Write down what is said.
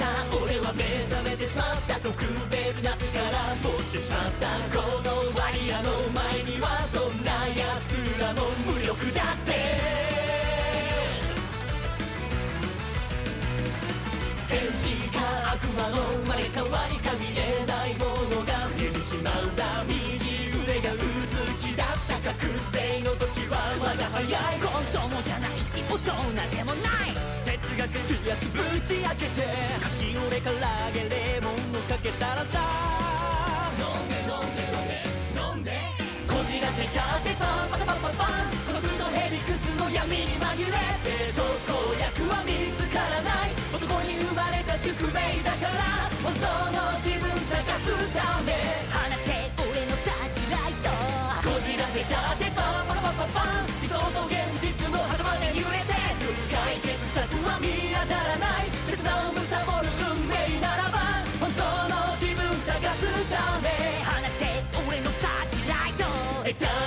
さ俺は目覚めてしまった特別な力持ってしまったこのワイヤの前にはどんな奴らも無力だって天使か悪魔の生まれ変わりか見えないものが見えてしまうんだ右腕がうずき出した覚醒の時はまだ早い。子供じゃないし大人でもない。哲学ピアスぶち開けて。カシオレからゲレモンをかけたらさ。飲んで飲んで飲んで飲んで。こじらせちゃってパンパカパンパン。パンこのブドヘビ靴の闇に紛れて。特効薬は見つからない。男に生まれた宿命だから。本当の自分探すため。放て俺のサーチライトこじらせちゃってパンパカパンパンパン。理想と現の自